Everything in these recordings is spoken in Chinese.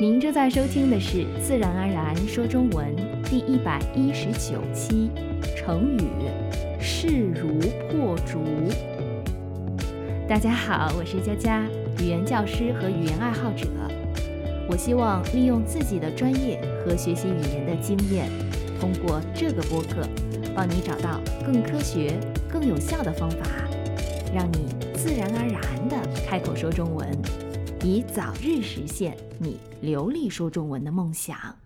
您正在收听的是《自然而然说中文》第一百一十九期，成语“势如破竹”。大家好，我是佳佳，语言教师和语言爱好者。我希望利用自己的专业和学习语言的经验，通过这个播客，帮你找到更科学、更有效的方法，让你自然而然地开口说中文。以早日实现你流利说中文的梦想。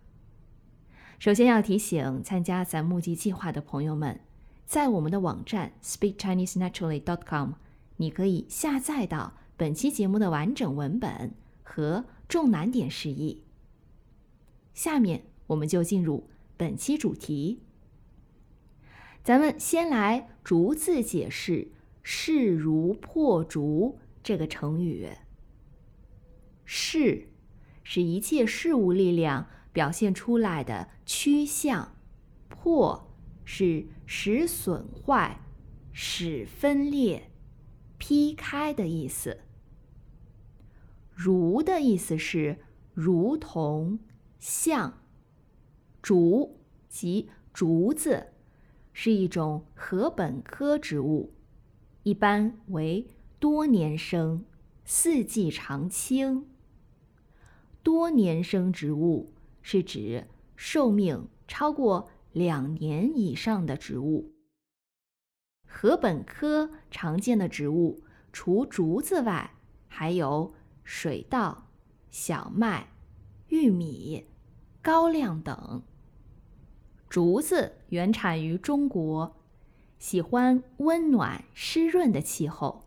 首先要提醒参加咱募集计划的朋友们，在我们的网站 speakchinesenaturally.com，你可以下载到本期节目的完整文本和重难点释义。下面我们就进入本期主题，咱们先来逐字解释“势如破竹”这个成语。势是一切事物力量表现出来的趋向，破是使损坏、使分裂、劈开的意思。如的意思是如同、像。竹即竹子，是一种禾本科植物，一般为多年生，四季常青。多年生植物是指寿命超过两年以上的植物。禾本科常见的植物除竹子外，还有水稻、小麦、玉米、高粱等。竹子原产于中国，喜欢温暖湿润的气候，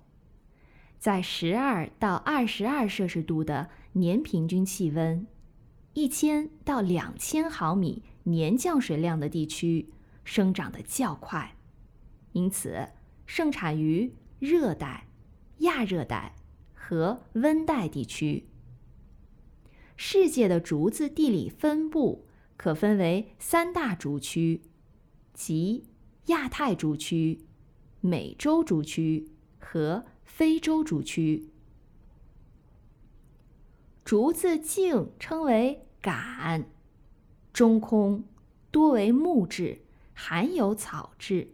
在十二到二十二摄氏度的。年平均气温一千到两千毫米年降水量的地区生长的较快，因此盛产于热带、亚热带和温带地区。世界的竹子地理分布可分为三大竹区，即亚太竹区、美洲竹区和非洲竹区。竹子茎称为杆，中空，多为木质，含有草质，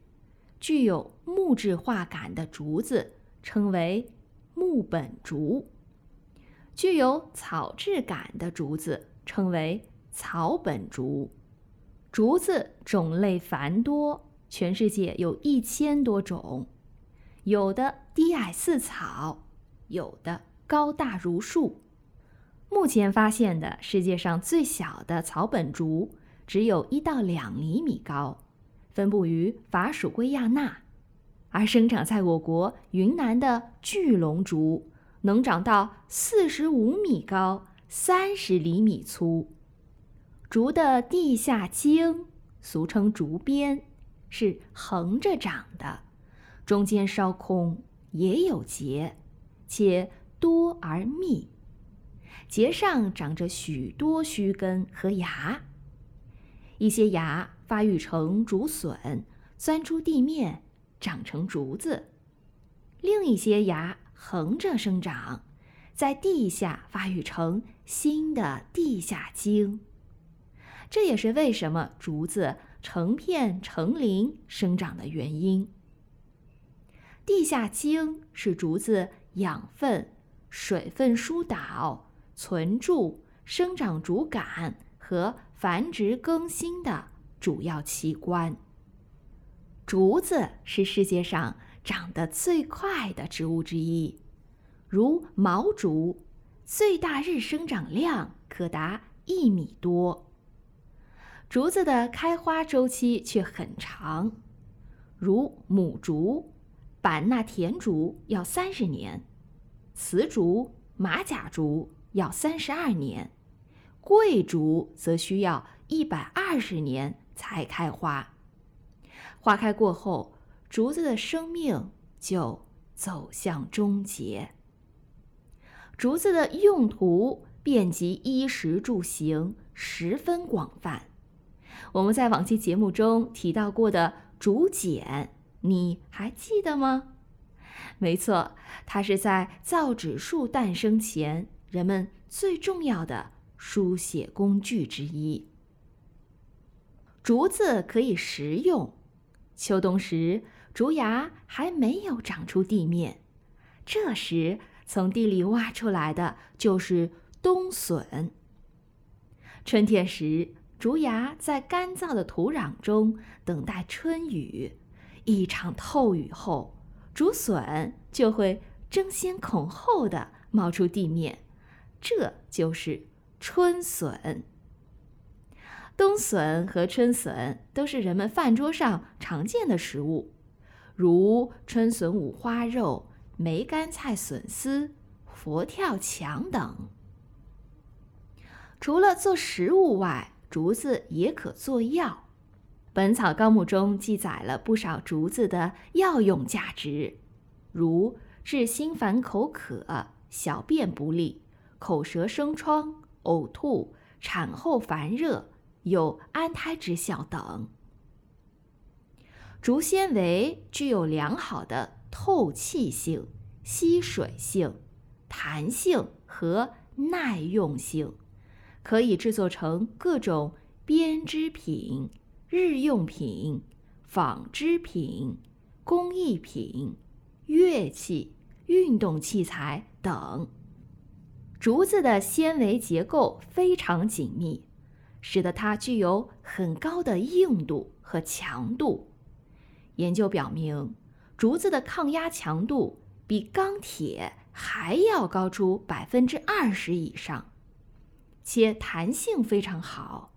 具有木质化杆的竹子称为木本竹，具有草质杆的竹子称为草本竹。竹子种类繁多，全世界有一千多种，有的低矮似草，有的高大如树。目前发现的世界上最小的草本竹只有一到两厘米高，分布于法属圭亚那，而生长在我国云南的巨龙竹能长到四十五米高、三十厘米粗。竹的地下茎，俗称竹鞭，是横着长的，中间稍空，也有节，且多而密。节上长着许多须根和芽，一些芽发育成竹笋，钻出地面长成竹子；另一些芽横着生长，在地下发育成新的地下茎。这也是为什么竹子成片成林生长的原因。地下茎是竹子养分、水分疏导。存贮、生长竹杆和繁殖更新的主要器官。竹子是世界上长得最快的植物之一，如毛竹，最大日生长量可达一米多。竹子的开花周期却很长，如母竹、版纳田竹要三十年，雌竹、马甲竹。要三十二年，桂竹则需要一百二十年才开花。花开过后，竹子的生命就走向终结。竹子的用途遍及衣食住行，十分广泛。我们在往期节目中提到过的竹简，你还记得吗？没错，它是在造纸术诞生前。人们最重要的书写工具之一。竹子可以食用。秋冬时，竹芽还没有长出地面，这时从地里挖出来的就是冬笋。春天时，竹芽在干燥的土壤中等待春雨，一场透雨后，竹笋就会争先恐后的冒出地面，这就是春笋。冬笋和春笋都是人们饭桌上常见的食物，如春笋五花肉、梅干菜笋丝、佛跳墙等。除了做食物外，竹子也可做药。《本草纲目》中记载了不少竹子的药用价值，如治心烦口渴、小便不利、口舌生疮、呕吐、产后烦热。有安胎之效等。竹纤维具有良好的透气性、吸水性、弹性和耐用性，可以制作成各种编织品、日用品、纺织品、工艺品、乐器、运动器材等。竹子的纤维结构非常紧密。使得它具有很高的硬度和强度。研究表明，竹子的抗压强度比钢铁还要高出百分之二十以上，且弹性非常好，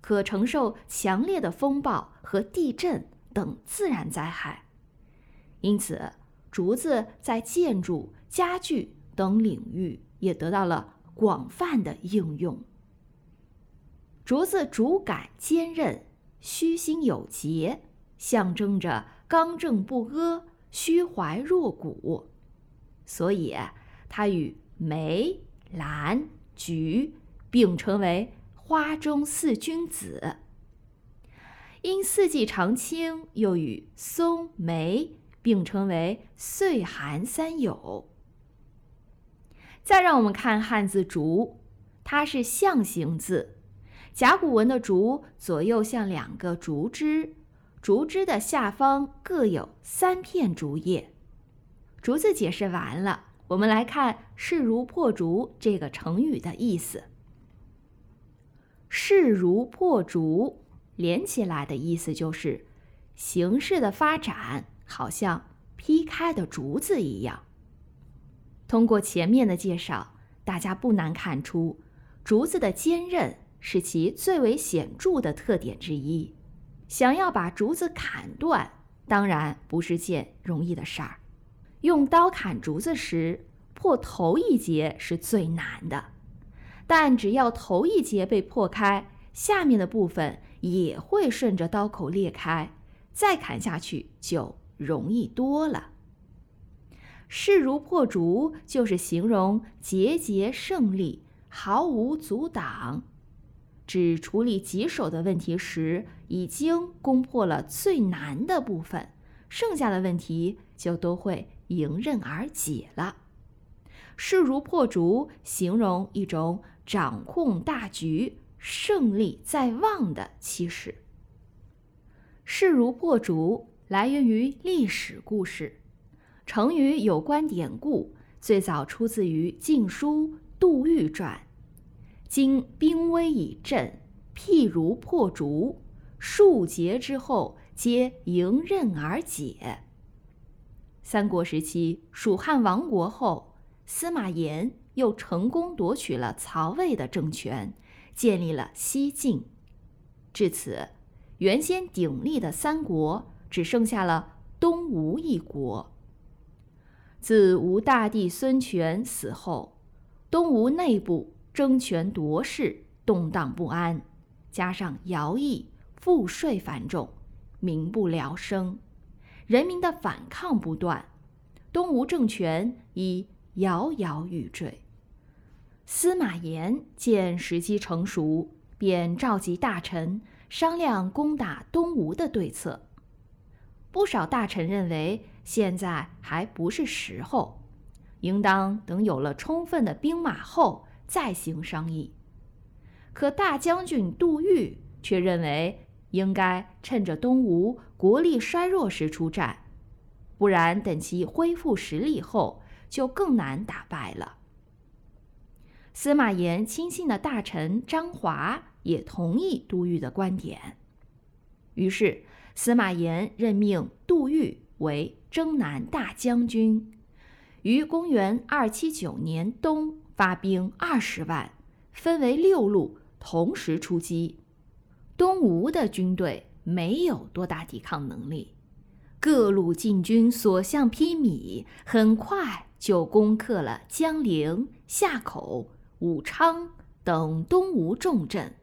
可承受强烈的风暴和地震等自然灾害。因此，竹子在建筑、家具等领域也得到了广泛的应用。竹子竹杆坚韧，虚心有节，象征着刚正不阿、虚怀若谷，所以它与梅、兰、菊并称为花中四君子。因四季常青，又与松、梅并称为岁寒三友。再让我们看汉字“竹”，它是象形字。甲骨文的“竹”左右像两个竹枝，竹枝的下方各有三片竹叶。竹子解释完了，我们来看“势如破竹”这个成语的意思。“势如破竹”连起来的意思就是形势的发展好像劈开的竹子一样。通过前面的介绍，大家不难看出竹子的坚韧。是其最为显著的特点之一。想要把竹子砍断，当然不是件容易的事儿。用刀砍竹子时，破头一节是最难的。但只要头一节被破开，下面的部分也会顺着刀口裂开，再砍下去就容易多了。势如破竹，就是形容节节胜利，毫无阻挡。指处理棘手的问题时，已经攻破了最难的部分，剩下的问题就都会迎刃而解了。势如破竹，形容一种掌控大局、胜利在望的气势。势如破竹来源于历史故事，成语有关典故最早出自于《晋书·杜预传》。今兵威已振，譬如破竹，数节之后，皆迎刃而解。三国时期，蜀汉亡国后，司马炎又成功夺取了曹魏的政权，建立了西晋。至此，原先鼎立的三国只剩下了东吴一国。自吴大帝孙权死后，东吴内部。争权夺势，动荡不安，加上徭役、赋税繁重，民不聊生，人民的反抗不断，东吴政权已摇摇欲坠。司马炎见时机成熟，便召集大臣商量攻打东吴的对策。不少大臣认为现在还不是时候，应当等有了充分的兵马后。再行商议，可大将军杜预却认为应该趁着东吴国力衰弱时出战，不然等其恢复实力后就更难打败了。司马炎亲信的大臣张华也同意杜预的观点，于是司马炎任命杜预为征南大将军，于公元二七九年冬发兵二十万，分为六路，同时出击。东吴的军队没有多大抵抗能力，各路晋军所向披靡，很快就攻克了江陵、夏口。武昌等东吴重镇，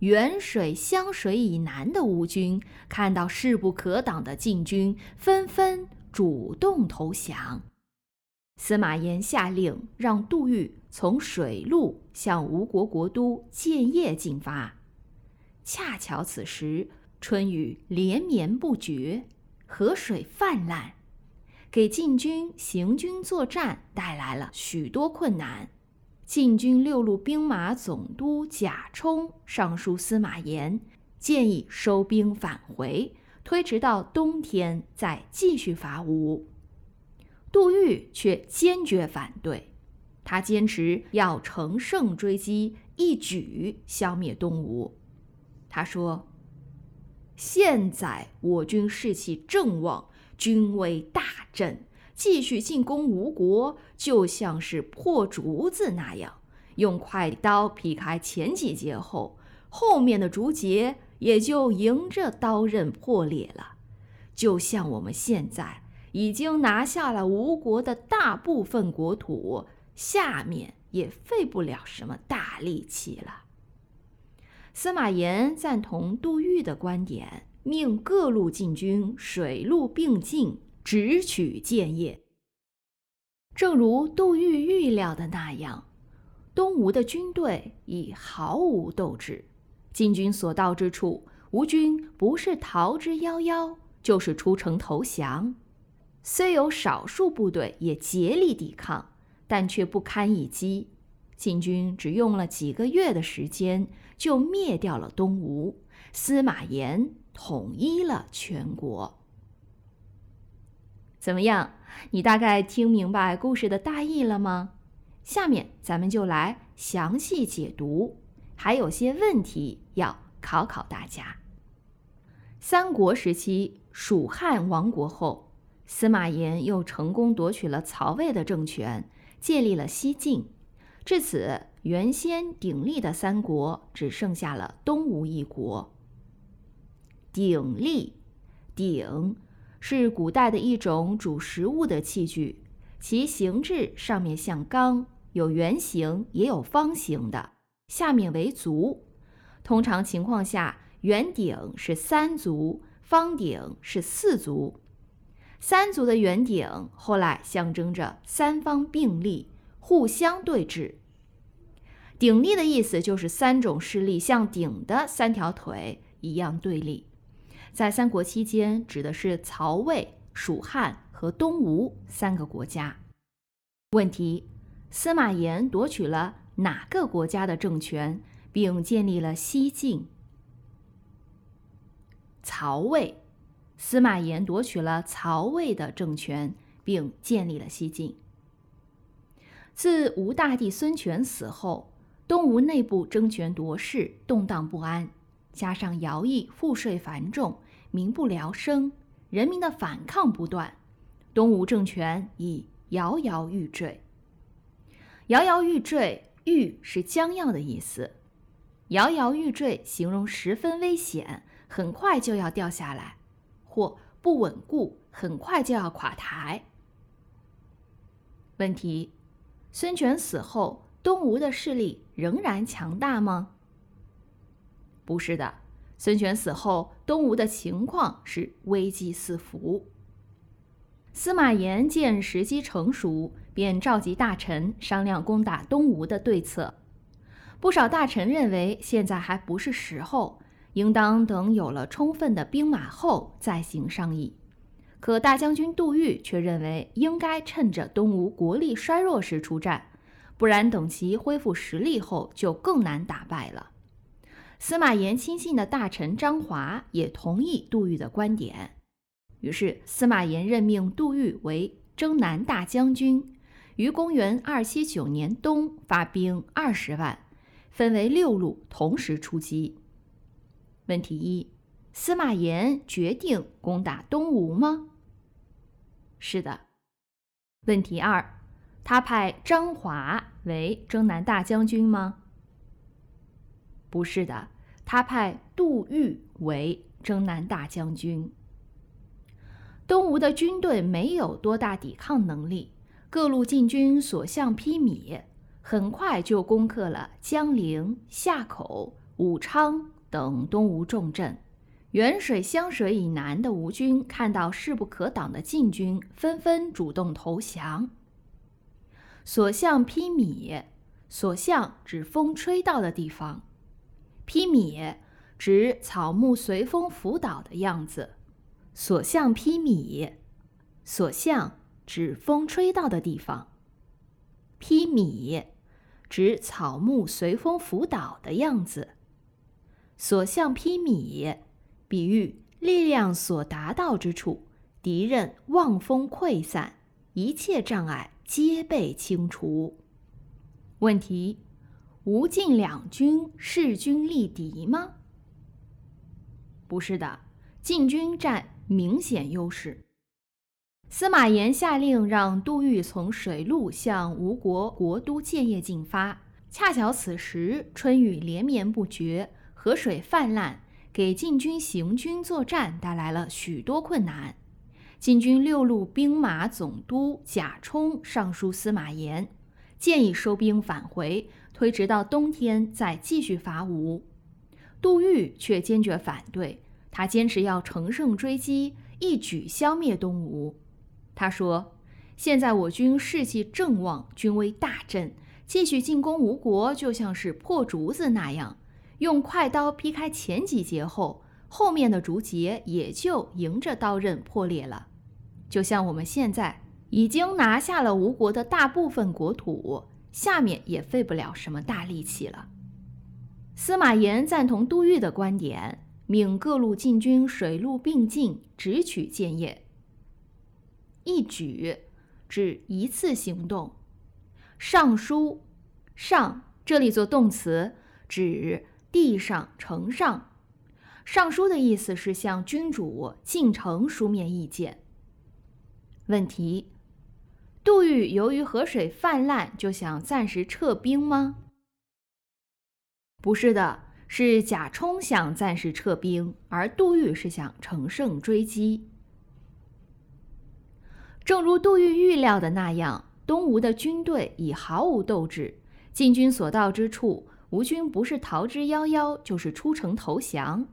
沅水、湘水以南的吴军看到势不可挡的晋军，纷纷主动投降。司马炎下令让杜预从水路向吴国国都建业进发。恰巧此时春雨连绵不绝，河水泛滥，给晋军行军作战带来了许多困难。晋军六路兵马总督贾充上书司马炎，建议收兵返回，推迟到冬天再继续伐吴。杜预却坚决反对，他坚持要乘胜追击，一举消灭东吴。他说：“现在我军士气正旺，军威大振。”继续进攻吴国，就像是破竹子那样，用快刀劈开前几节后，后面的竹节也就迎着刀刃破裂了。就像我们现在已经拿下了吴国的大部分国土，下面也费不了什么大力气了。司马炎赞同杜预的观点，命各路进军水陆并进。直取建业。正如杜预预料的那样，东吴的军队已毫无斗志。晋军所到之处，吴军不是逃之夭夭，就是出城投降。虽有少数部队也竭力抵抗，但却不堪一击。晋军只用了几个月的时间，就灭掉了东吴。司马炎统一了全国。怎么样？你大概听明白故事的大意了吗？下面咱们就来详细解读，还有些问题要考考大家。三国时期，蜀汉亡国后，司马炎又成功夺取了曹魏的政权，建立了西晋。至此，原先鼎立的三国只剩下了东吴一国。鼎立，鼎。是古代的一种煮食物的器具，其形制上面像缸，有圆形也有方形的，下面为足。通常情况下，圆鼎是三足，方鼎是四足。三足的圆鼎后来象征着三方并立，互相对峙。鼎立的意思就是三种势力像鼎的三条腿一样对立。在三国期间，指的是曹魏、蜀汉和东吴三个国家。问题：司马炎夺取了哪个国家的政权，并建立了西晋？曹魏。司马炎夺取了曹魏的政权，并建立了西晋。自吴大帝孙权死后，东吴内部争权夺势，动荡不安。加上徭役赋税繁重，民不聊生，人民的反抗不断，东吴政权已摇摇欲坠。摇摇欲坠，欲是将要的意思，摇摇欲坠形容十分危险，很快就要掉下来，或不稳固，很快就要垮台。问题：孙权死后，东吴的势力仍然强大吗？不是的，孙权死后，东吴的情况是危机四伏。司马炎见时机成熟，便召集大臣商量攻打东吴的对策。不少大臣认为现在还不是时候，应当等有了充分的兵马后再行商议。可大将军杜预却认为应该趁着东吴国力衰弱时出战，不然等其恢复实力后就更难打败了。司马炎亲信的大臣张华也同意杜预的观点，于是司马炎任命杜预为征南大将军，于公元二七九年冬发兵二十万，分为六路同时出击。问题一：司马炎决定攻打东吴吗？是的。问题二：他派张华为征南大将军吗？不是的，他派杜预为征南大将军。东吴的军队没有多大抵抗能力，各路禁军所向披靡，很快就攻克了江陵、夏口、武昌等东吴重镇。沅水、湘水以南的吴军看到势不可挡的晋军，纷纷主动投降。所向披靡，所向指风吹到的地方，披靡指草木随风拂倒的样子。所向披靡，所向指风吹到的地方，披靡指草木随风拂倒的样子。所向披靡。比喻力量所达到之处，敌人望风溃散，一切障碍皆被清除。问题：吴晋两军势均力敌吗？不是的，晋军占明显优势。司马炎下令让杜预从水路向吴国国都建业进发，恰巧此时春雨连绵不绝，河水泛滥。给晋军行军作战带来了许多困难。晋军六路兵马总督贾充上书司马炎，建议收兵返回，推迟到冬天再继续伐吴。杜预却坚决反对，他坚持要乘胜追击，一举消灭东吴。他说：“现在我军士气正旺，军威大振，继续进攻吴国，就像是破竹子那样。”用快刀劈开前几节后，后面的竹节也就迎着刀刃破裂了。就像我们现在已经拿下了吴国的大部分国土，下面也费不了什么大力气了。司马炎赞同杜预的观点，命各路禁军水陆并进，直取建业。一举指一次行动。上书，上这里做动词，指。地上呈上，上书的意思是向君主进呈书面意见。问题：杜预由于河水泛滥，就想暂时撤兵吗？不是的，是贾充想暂时撤兵，而杜预是想乘胜追击。正如杜预预料的那样，东吴的军队已毫无斗志，晋军所到之处。吴军不是逃之夭夭，就是出城投降。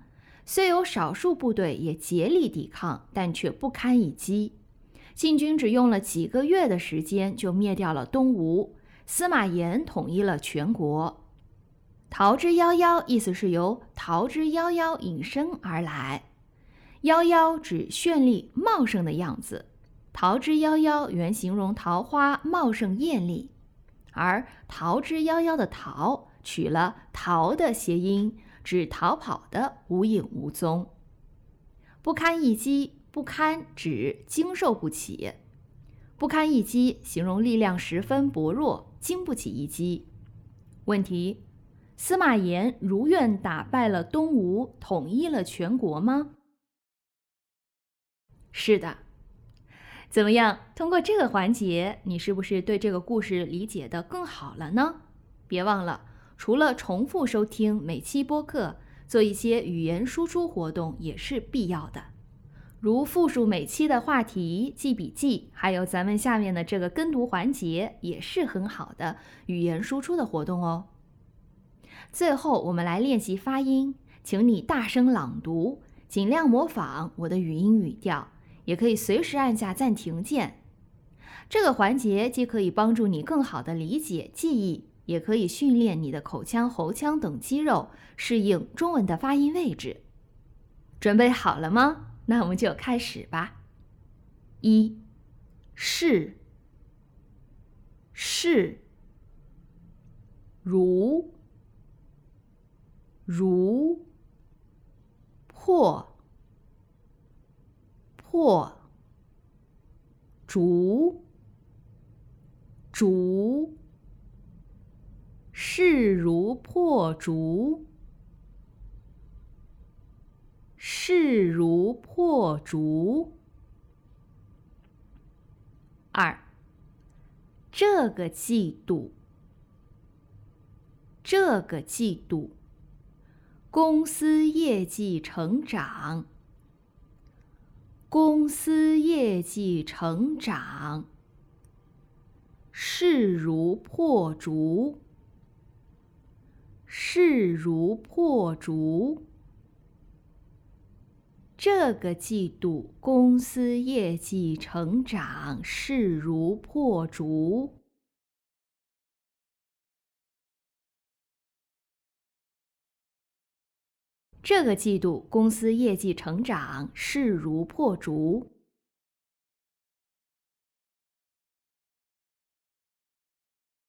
虽有少数部队也竭力抵抗，但却不堪一击。晋军只用了几个月的时间就灭掉了东吴。司马炎统一了全国。逃之夭夭，意思是由逃之夭夭引申而来。夭夭指绚丽茂盛的样子，逃之夭夭原形容桃花茂盛艳丽，而逃之夭夭的逃。取了“逃”的谐音，指逃跑的无影无踪。不堪一击，不堪指经受不起，不堪一击形容力量十分薄弱，经不起一击。问题：司马炎如愿打败了东吴，统一了全国吗？是的。怎么样？通过这个环节，你是不是对这个故事理解的更好了呢？别忘了。除了重复收听每期播客，做一些语言输出活动也是必要的，如复述每期的话题、记笔记，还有咱们下面的这个跟读环节，也是很好的语言输出的活动哦。最后，我们来练习发音，请你大声朗读，尽量模仿我的语音语调，也可以随时按下暂停键。这个环节既可以帮助你更好的理解记忆。也可以训练你的口腔、喉腔等肌肉适应中文的发音位置。准备好了吗？那我们就开始吧。一，是，是，如，如破破竹竹势如破竹势如破竹。二，这个季度。这个季度，公司业绩成长。公司业绩成长，势如破竹。势如破竹。这个季度公司业绩成长势如破竹。这个季度公司业绩成长势如破竹。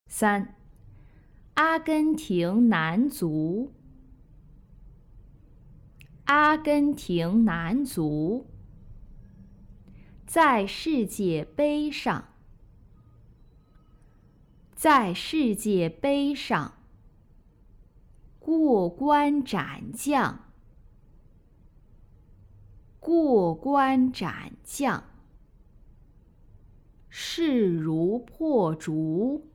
三，阿根廷男足。阿根廷男足。在世界杯上，在世界杯上。过关斩将。过关斩将，势如破竹。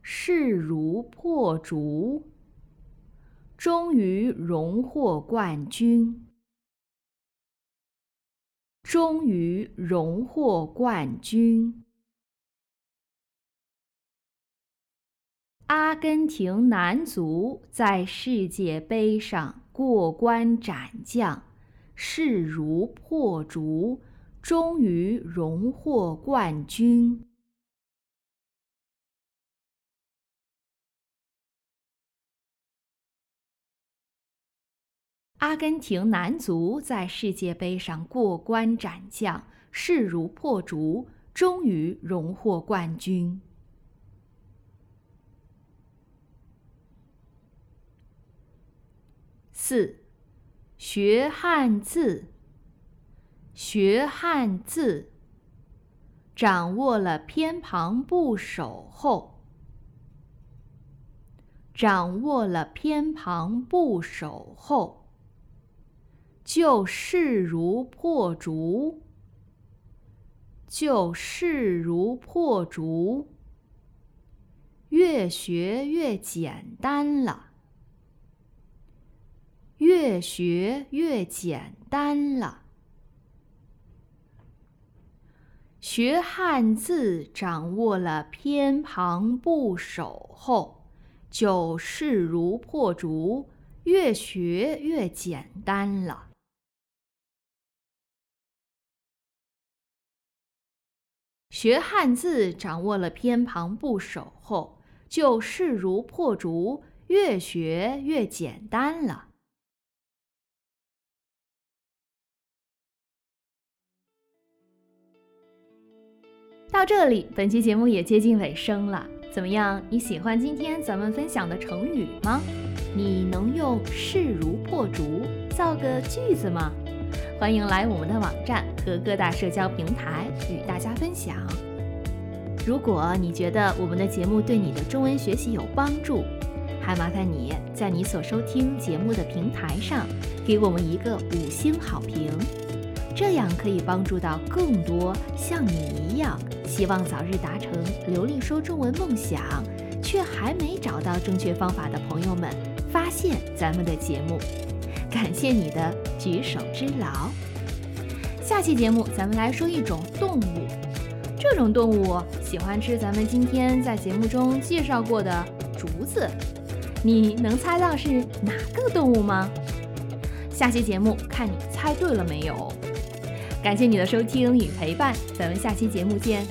势如破竹，终于荣获冠军。终于荣获冠军。阿根廷男足在世界杯上过关斩将。势如破竹，终于荣获冠军。阿根廷男足在世界杯上过关斩将，势如破竹，终于荣获冠军。四。学汉字，学汉字，掌握了偏旁部首后，掌握了偏旁部首后，就势如破竹，就势如破竹，越学越简单了。越学越简单了。学汉字掌握了偏旁部首后，就势如破竹，越学越简单了。学汉字掌握了偏旁部首后，就势如破竹，越学越简单了。到这里，本期节目也接近尾声了。怎么样？你喜欢今天咱们分享的成语吗？你能用势如破竹造个句子吗？欢迎来我们的网站和各大社交平台与大家分享。如果你觉得我们的节目对你的中文学习有帮助，还麻烦你在你所收听节目的平台上给我们一个五星好评。这样可以帮助到更多像你一样希望早日达成流利说中文梦想，却还没找到正确方法的朋友们发现咱们的节目。感谢你的举手之劳。下期节目咱们来说一种动物，这种动物喜欢吃咱们今天在节目中介绍过的竹子。你能猜到是哪个动物吗？下期节目看你猜对了没有。感谢你的收听与陪伴，咱们下期节目见。